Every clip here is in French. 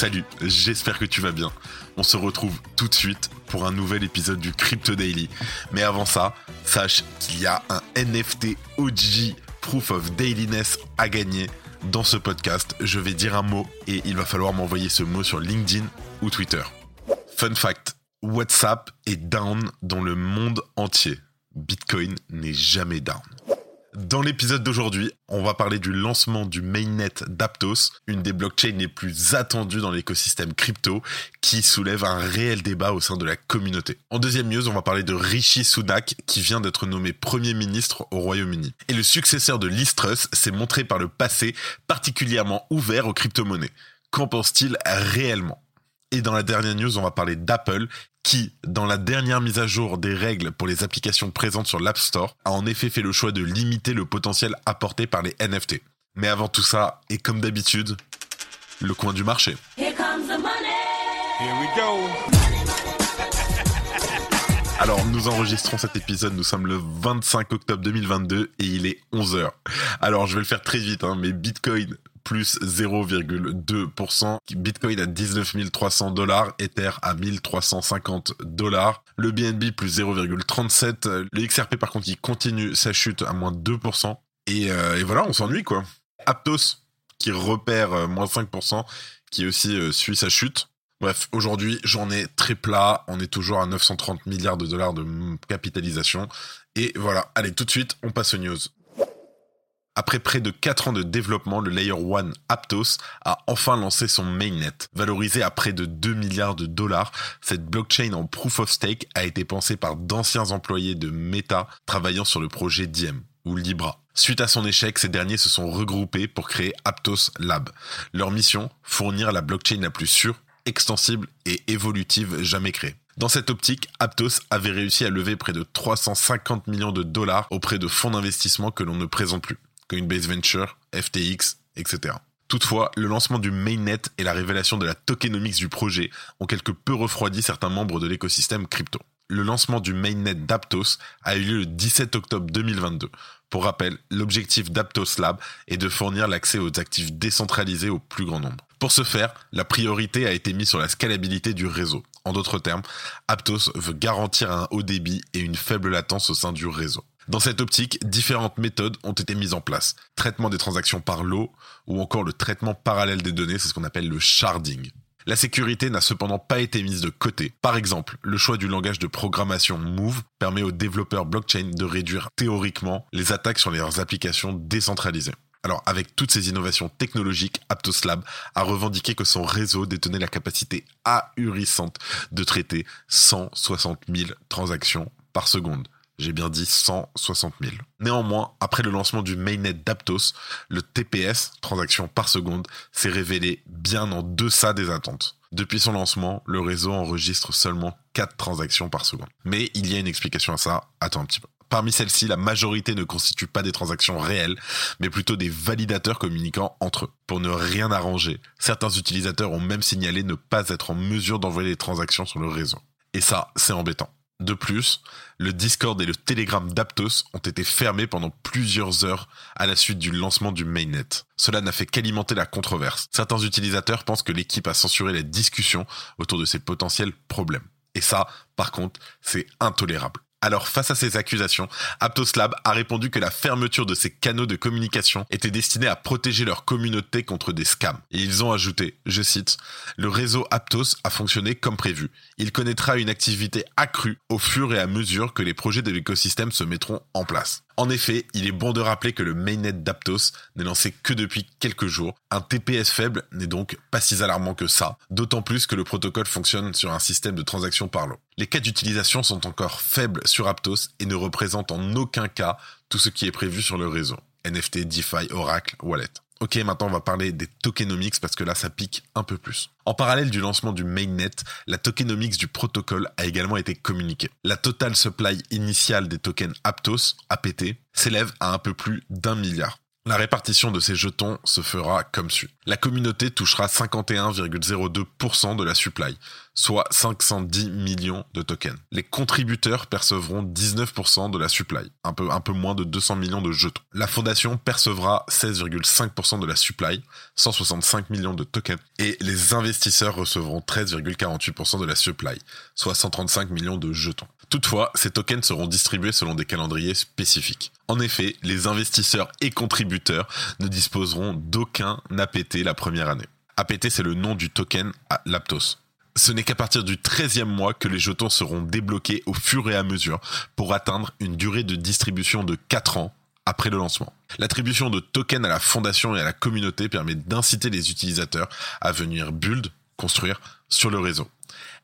Salut, j'espère que tu vas bien. On se retrouve tout de suite pour un nouvel épisode du Crypto Daily. Mais avant ça, sache qu'il y a un NFT OG Proof of Dailiness à gagner dans ce podcast. Je vais dire un mot et il va falloir m'envoyer ce mot sur LinkedIn ou Twitter. Fun fact, WhatsApp est down dans le monde entier. Bitcoin n'est jamais down. Dans l'épisode d'aujourd'hui, on va parler du lancement du mainnet d'Aptos, une des blockchains les plus attendues dans l'écosystème crypto, qui soulève un réel débat au sein de la communauté. En deuxième news, on va parler de Rishi Sunak, qui vient d'être nommé Premier ministre au Royaume-Uni. Et le successeur de Liz Truss s'est montré par le passé particulièrement ouvert aux crypto-monnaies. Qu'en pense-t-il réellement? Et dans la dernière news, on va parler d'Apple qui, dans la dernière mise à jour des règles pour les applications présentes sur l'App Store, a en effet fait le choix de limiter le potentiel apporté par les NFT. Mais avant tout ça, et comme d'habitude, le coin du marché. Alors, nous enregistrons cet épisode, nous sommes le 25 octobre 2022 et il est 11h. Alors, je vais le faire très vite, hein, mais Bitcoin plus 0,2%. Bitcoin à 19 300 dollars, Ether à 1350 dollars. Le BNB plus 0,37. Le XRP par contre, il continue sa chute à moins 2%. Euh, et, voilà, on s'ennuie quoi. Aptos qui repère euh, moins 5%, qui aussi euh, suit sa chute. Bref, aujourd'hui, j'en ai très plat. On est toujours à 930 milliards de dollars de capitalisation. Et voilà, allez, tout de suite, on passe aux news. Après près de 4 ans de développement, le Layer 1 Aptos a enfin lancé son mainnet. Valorisé à près de 2 milliards de dollars, cette blockchain en proof of stake a été pensée par d'anciens employés de Meta travaillant sur le projet Diem ou Libra. Suite à son échec, ces derniers se sont regroupés pour créer Aptos Lab. Leur mission, fournir la blockchain la plus sûre, extensible et évolutive jamais créée. Dans cette optique, Aptos avait réussi à lever près de 350 millions de dollars auprès de fonds d'investissement que l'on ne présente plus. Coinbase Venture, FTX, etc. Toutefois, le lancement du mainnet et la révélation de la tokenomics du projet ont quelque peu refroidi certains membres de l'écosystème crypto. Le lancement du mainnet d'Aptos a eu lieu le 17 octobre 2022. Pour rappel, l'objectif d'Aptos Lab est de fournir l'accès aux actifs décentralisés au plus grand nombre. Pour ce faire, la priorité a été mise sur la scalabilité du réseau. En d'autres termes, Aptos veut garantir un haut débit et une faible latence au sein du réseau. Dans cette optique, différentes méthodes ont été mises en place. Traitement des transactions par lot ou encore le traitement parallèle des données, c'est ce qu'on appelle le sharding. La sécurité n'a cependant pas été mise de côté. Par exemple, le choix du langage de programmation Move permet aux développeurs blockchain de réduire théoriquement les attaques sur leurs applications décentralisées. Alors, avec toutes ces innovations technologiques, Aptoslab a revendiqué que son réseau détenait la capacité ahurissante de traiter 160 000 transactions par seconde. J'ai bien dit 160 000. Néanmoins, après le lancement du mainnet d'Aptos, le TPS, transaction par seconde, s'est révélé bien en deçà des attentes. Depuis son lancement, le réseau enregistre seulement 4 transactions par seconde. Mais il y a une explication à ça, attends un petit peu. Parmi celles-ci, la majorité ne constitue pas des transactions réelles, mais plutôt des validateurs communiquant entre eux. Pour ne rien arranger, certains utilisateurs ont même signalé ne pas être en mesure d'envoyer des transactions sur le réseau. Et ça, c'est embêtant. De plus, le Discord et le Telegram d'Aptos ont été fermés pendant plusieurs heures à la suite du lancement du mainnet. Cela n'a fait qu'alimenter la controverse. Certains utilisateurs pensent que l'équipe a censuré les discussions autour de ces potentiels problèmes. Et ça, par contre, c'est intolérable. Alors face à ces accusations, Aptos Lab a répondu que la fermeture de ces canaux de communication était destinée à protéger leur communauté contre des scams. Et ils ont ajouté, je cite, Le réseau Aptos a fonctionné comme prévu. Il connaîtra une activité accrue au fur et à mesure que les projets de l'écosystème se mettront en place. En effet, il est bon de rappeler que le mainnet d'Aptos n'est lancé que depuis quelques jours. Un TPS faible n'est donc pas si alarmant que ça, d'autant plus que le protocole fonctionne sur un système de transaction par lot. Les cas d'utilisation sont encore faibles sur Aptos et ne représentent en aucun cas tout ce qui est prévu sur le réseau. NFT, DeFi, Oracle, Wallet. Ok, maintenant on va parler des tokenomics parce que là ça pique un peu plus. En parallèle du lancement du mainnet, la tokenomics du protocole a également été communiquée. La total supply initiale des tokens Aptos, APT, s'élève à un peu plus d'un milliard. La répartition de ces jetons se fera comme suit. La communauté touchera 51,02% de la supply, soit 510 millions de tokens. Les contributeurs percevront 19% de la supply, un peu, un peu moins de 200 millions de jetons. La fondation percevra 16,5% de la supply, 165 millions de tokens. Et les investisseurs recevront 13,48% de la supply, soit 135 millions de jetons. Toutefois, ces tokens seront distribués selon des calendriers spécifiques. En effet, les investisseurs et contributeurs ne disposeront d'aucun APT la première année. APT, c'est le nom du token à Laptos. Ce n'est qu'à partir du 13e mois que les jetons seront débloqués au fur et à mesure pour atteindre une durée de distribution de 4 ans après le lancement. L'attribution de tokens à la fondation et à la communauté permet d'inciter les utilisateurs à venir build, construire sur le réseau.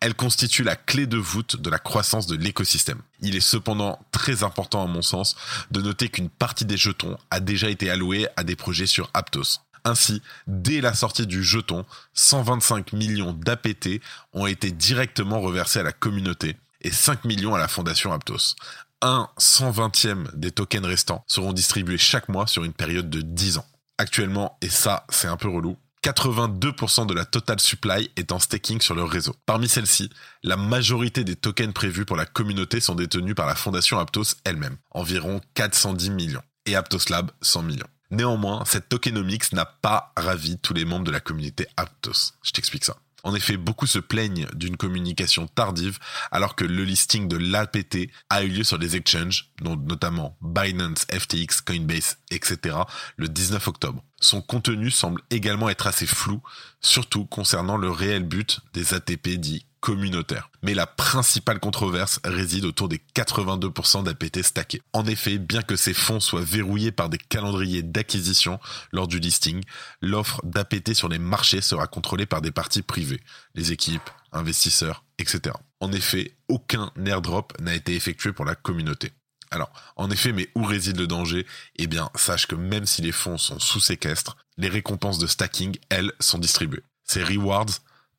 Elle constitue la clé de voûte de la croissance de l'écosystème. Il est cependant très important à mon sens de noter qu'une partie des jetons a déjà été allouée à des projets sur Aptos. Ainsi, dès la sortie du jeton, 125 millions d'APT ont été directement reversés à la communauté et 5 millions à la fondation Aptos. Un 120e des tokens restants seront distribués chaque mois sur une période de 10 ans. Actuellement, et ça c'est un peu relou, 82% de la total supply est en staking sur le réseau. Parmi celles-ci, la majorité des tokens prévus pour la communauté sont détenus par la fondation Aptos elle-même, environ 410 millions, et Aptos Lab 100 millions. Néanmoins, cette tokenomics n'a pas ravi tous les membres de la communauté Aptos. Je t'explique ça. En effet, beaucoup se plaignent d'une communication tardive alors que le listing de l'APT a eu lieu sur les exchanges, dont notamment Binance, FTX, Coinbase, etc. le 19 octobre. Son contenu semble également être assez flou, surtout concernant le réel but des ATP dits communautaires. Mais la principale controverse réside autour des 82% d'APT stackés. En effet, bien que ces fonds soient verrouillés par des calendriers d'acquisition lors du listing, l'offre d'APT sur les marchés sera contrôlée par des parties privées, les équipes, investisseurs, etc. En effet, aucun airdrop n'a été effectué pour la communauté. Alors, en effet, mais où réside le danger? Eh bien, sache que même si les fonds sont sous séquestre, les récompenses de stacking, elles, sont distribuées. Ces rewards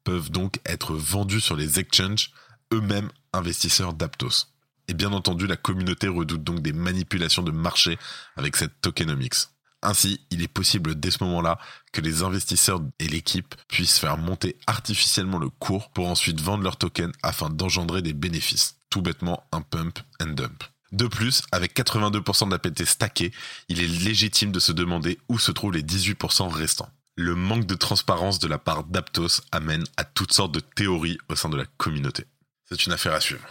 peuvent donc être vendus sur les exchanges, eux-mêmes investisseurs d'Aptos. Et bien entendu, la communauté redoute donc des manipulations de marché avec cette tokenomics. Ainsi, il est possible dès ce moment-là que les investisseurs et l'équipe puissent faire monter artificiellement le cours pour ensuite vendre leurs tokens afin d'engendrer des bénéfices. Tout bêtement un pump and dump. De plus, avec 82% d'APT stackés, il est légitime de se demander où se trouvent les 18% restants. Le manque de transparence de la part d'Aptos amène à toutes sortes de théories au sein de la communauté. C'est une affaire à suivre.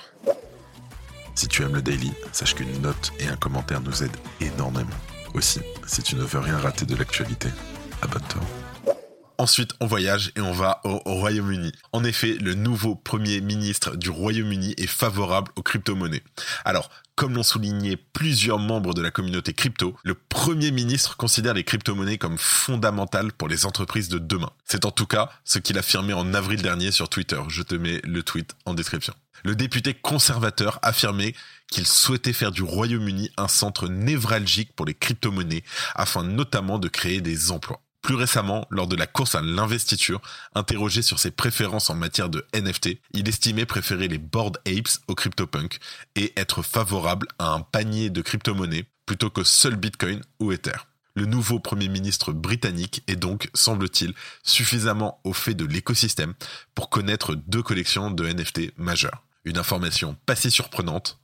Si tu aimes le daily, sache qu'une note et un commentaire nous aident énormément. Aussi, si tu ne veux rien rater de l'actualité, abonne-toi. Ensuite, on voyage et on va au Royaume-Uni. En effet, le nouveau Premier ministre du Royaume-Uni est favorable aux crypto-monnaies. Alors, comme l'ont souligné plusieurs membres de la communauté crypto, le Premier ministre considère les crypto-monnaies comme fondamentales pour les entreprises de demain. C'est en tout cas ce qu'il a affirmé en avril dernier sur Twitter. Je te mets le tweet en description. Le député conservateur affirmait qu'il souhaitait faire du Royaume-Uni un centre névralgique pour les crypto-monnaies afin notamment de créer des emplois. Plus récemment, lors de la course à l'investiture, interrogé sur ses préférences en matière de NFT, il estimait préférer les Bored Apes au CryptoPunk et être favorable à un panier de crypto-monnaies plutôt que seul Bitcoin ou Ether. Le nouveau Premier ministre britannique est donc, semble-t-il, suffisamment au fait de l'écosystème pour connaître deux collections de NFT majeures. Une information pas si surprenante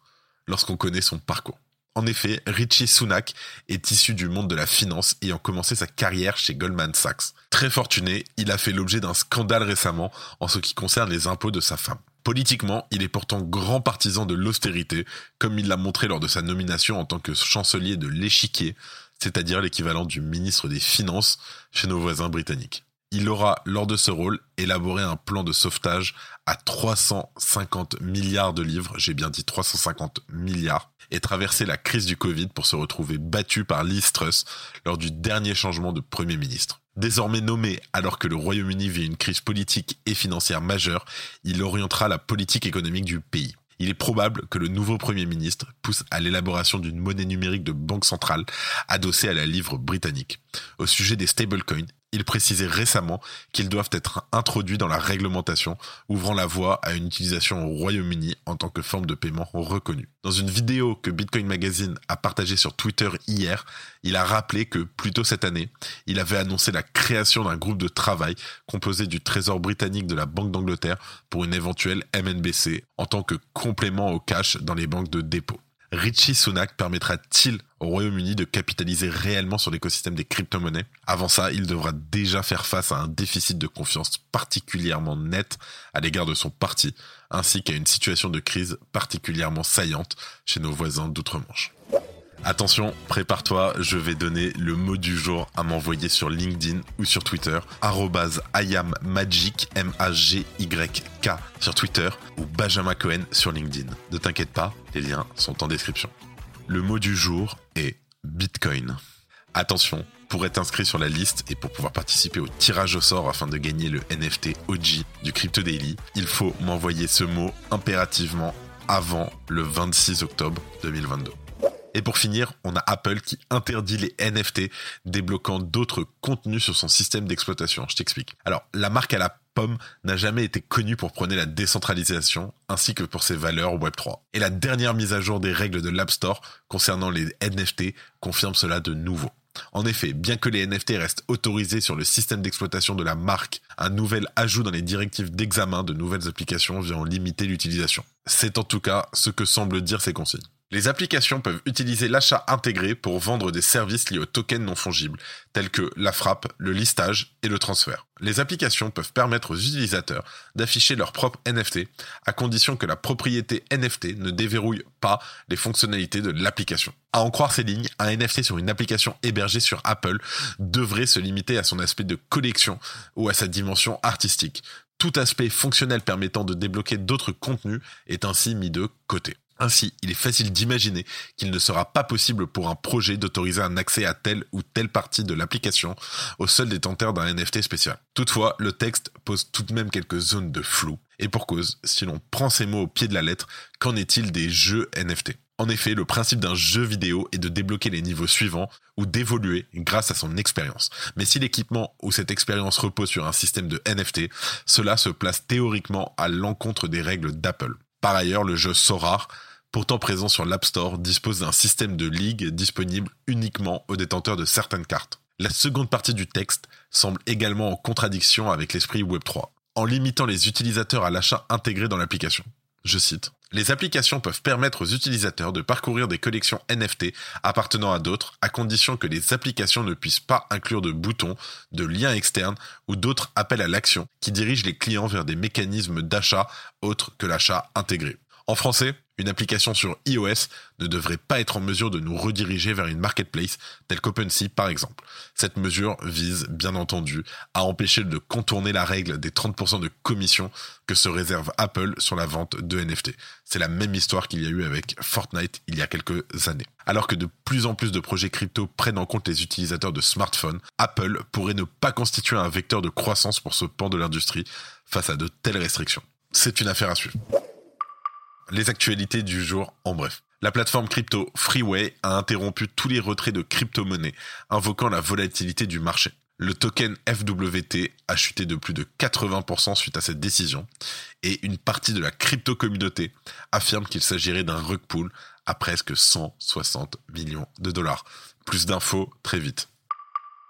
lorsqu'on connaît son parcours. En effet, Richie Sunak est issu du monde de la finance ayant commencé sa carrière chez Goldman Sachs. Très fortuné, il a fait l'objet d'un scandale récemment en ce qui concerne les impôts de sa femme. Politiquement, il est pourtant grand partisan de l'austérité, comme il l'a montré lors de sa nomination en tant que chancelier de l'échiquier, c'est-à-dire l'équivalent du ministre des Finances chez nos voisins britanniques. Il aura, lors de ce rôle, élaboré un plan de sauvetage à 350 milliards de livres, j'ai bien dit 350 milliards, et traversé la crise du Covid pour se retrouver battu par Liz Truss lors du dernier changement de Premier ministre. Désormais nommé alors que le Royaume-Uni vit une crise politique et financière majeure, il orientera la politique économique du pays. Il est probable que le nouveau Premier ministre pousse à l'élaboration d'une monnaie numérique de banque centrale adossée à la livre britannique. Au sujet des stablecoins, il précisait récemment qu'ils doivent être introduits dans la réglementation, ouvrant la voie à une utilisation au Royaume-Uni en tant que forme de paiement reconnue. Dans une vidéo que Bitcoin Magazine a partagée sur Twitter hier, il a rappelé que plus tôt cette année, il avait annoncé la création d'un groupe de travail composé du Trésor britannique de la Banque d'Angleterre pour une éventuelle MNBC en tant que complément au cash dans les banques de dépôt. Richie Sunak permettra-t-il au Royaume-Uni de capitaliser réellement sur l'écosystème des crypto-monnaies? Avant ça, il devra déjà faire face à un déficit de confiance particulièrement net à l'égard de son parti, ainsi qu'à une situation de crise particulièrement saillante chez nos voisins d'outre-Manche. Attention, prépare-toi, je vais donner le mot du jour à m'envoyer sur LinkedIn ou sur Twitter, IamMagic, M-A-G-Y-K sur Twitter ou Benjamin Cohen sur LinkedIn. Ne t'inquiète pas, les liens sont en description. Le mot du jour est Bitcoin. Attention, pour être inscrit sur la liste et pour pouvoir participer au tirage au sort afin de gagner le NFT OG du Crypto Daily, il faut m'envoyer ce mot impérativement avant le 26 octobre 2022. Et pour finir, on a Apple qui interdit les NFT, débloquant d'autres contenus sur son système d'exploitation. Je t'explique. Alors, la marque à la pomme n'a jamais été connue pour prôner la décentralisation, ainsi que pour ses valeurs Web3. Et la dernière mise à jour des règles de l'App Store concernant les NFT confirme cela de nouveau. En effet, bien que les NFT restent autorisés sur le système d'exploitation de la marque, un nouvel ajout dans les directives d'examen de nouvelles applications vient en limiter l'utilisation. C'est en tout cas ce que semblent dire ces consignes. Les applications peuvent utiliser l'achat intégré pour vendre des services liés aux tokens non fongibles, tels que la frappe, le listage et le transfert. Les applications peuvent permettre aux utilisateurs d'afficher leur propre NFT, à condition que la propriété NFT ne déverrouille pas les fonctionnalités de l'application. À en croire ces lignes, un NFT sur une application hébergée sur Apple devrait se limiter à son aspect de collection ou à sa dimension artistique. Tout aspect fonctionnel permettant de débloquer d'autres contenus est ainsi mis de côté. Ainsi, il est facile d'imaginer qu'il ne sera pas possible pour un projet d'autoriser un accès à telle ou telle partie de l'application au seul détenteur d'un NFT spécial. Toutefois, le texte pose tout de même quelques zones de flou. Et pour cause, si l'on prend ces mots au pied de la lettre, qu'en est-il des jeux NFT en effet, le principe d'un jeu vidéo est de débloquer les niveaux suivants ou d'évoluer grâce à son expérience. Mais si l'équipement ou cette expérience repose sur un système de NFT, cela se place théoriquement à l'encontre des règles d'Apple. Par ailleurs, le jeu Sorar pourtant présent sur l'App Store, dispose d'un système de ligue disponible uniquement aux détenteurs de certaines cartes. La seconde partie du texte semble également en contradiction avec l'esprit Web3, en limitant les utilisateurs à l'achat intégré dans l'application. Je cite. Les applications peuvent permettre aux utilisateurs de parcourir des collections NFT appartenant à d'autres, à condition que les applications ne puissent pas inclure de boutons, de liens externes ou d'autres appels à l'action qui dirigent les clients vers des mécanismes d'achat autres que l'achat intégré. En français, une application sur iOS ne devrait pas être en mesure de nous rediriger vers une marketplace telle qu'OpenSea par exemple. Cette mesure vise bien entendu à empêcher de contourner la règle des 30% de commission que se réserve Apple sur la vente de NFT. C'est la même histoire qu'il y a eu avec Fortnite il y a quelques années. Alors que de plus en plus de projets crypto prennent en compte les utilisateurs de smartphones, Apple pourrait ne pas constituer un vecteur de croissance pour ce pan de l'industrie face à de telles restrictions. C'est une affaire à suivre les actualités du jour en bref. La plateforme crypto Freeway a interrompu tous les retraits de crypto-monnaies, invoquant la volatilité du marché. Le token FWT a chuté de plus de 80% suite à cette décision, et une partie de la crypto-communauté affirme qu'il s'agirait d'un rug à presque 160 millions de dollars. Plus d'infos très vite.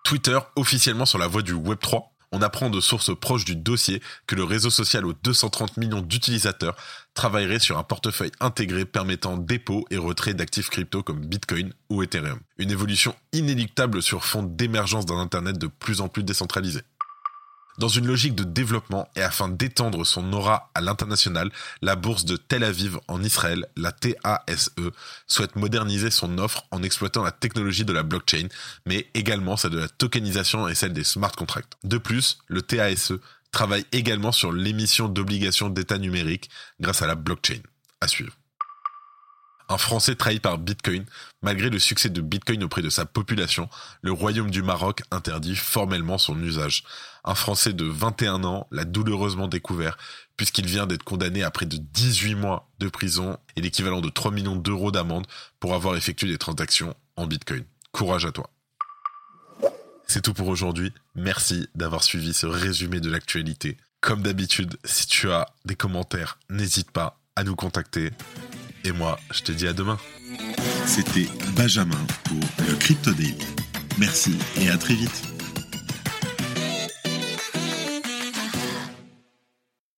Twitter officiellement sur la voie du Web3 on apprend de sources proches du dossier que le réseau social aux 230 millions d'utilisateurs travaillerait sur un portefeuille intégré permettant dépôt et retrait d'actifs crypto comme Bitcoin ou Ethereum. Une évolution inéluctable sur fond d'émergence d'un Internet de plus en plus décentralisé. Dans une logique de développement et afin d'étendre son aura à l'international, la bourse de Tel Aviv en Israël, la TASE, souhaite moderniser son offre en exploitant la technologie de la blockchain, mais également celle de la tokenisation et celle des smart contracts. De plus, le TASE travaille également sur l'émission d'obligations d'état numérique grâce à la blockchain. À suivre. Un Français trahi par Bitcoin, malgré le succès de Bitcoin auprès de sa population, le royaume du Maroc interdit formellement son usage. Un Français de 21 ans l'a douloureusement découvert, puisqu'il vient d'être condamné à près de 18 mois de prison et l'équivalent de 3 millions d'euros d'amende pour avoir effectué des transactions en Bitcoin. Courage à toi. C'est tout pour aujourd'hui. Merci d'avoir suivi ce résumé de l'actualité. Comme d'habitude, si tu as des commentaires, n'hésite pas à nous contacter. Et moi, je te dis à demain. C'était Benjamin pour le Crypto Daily. Merci et à très vite.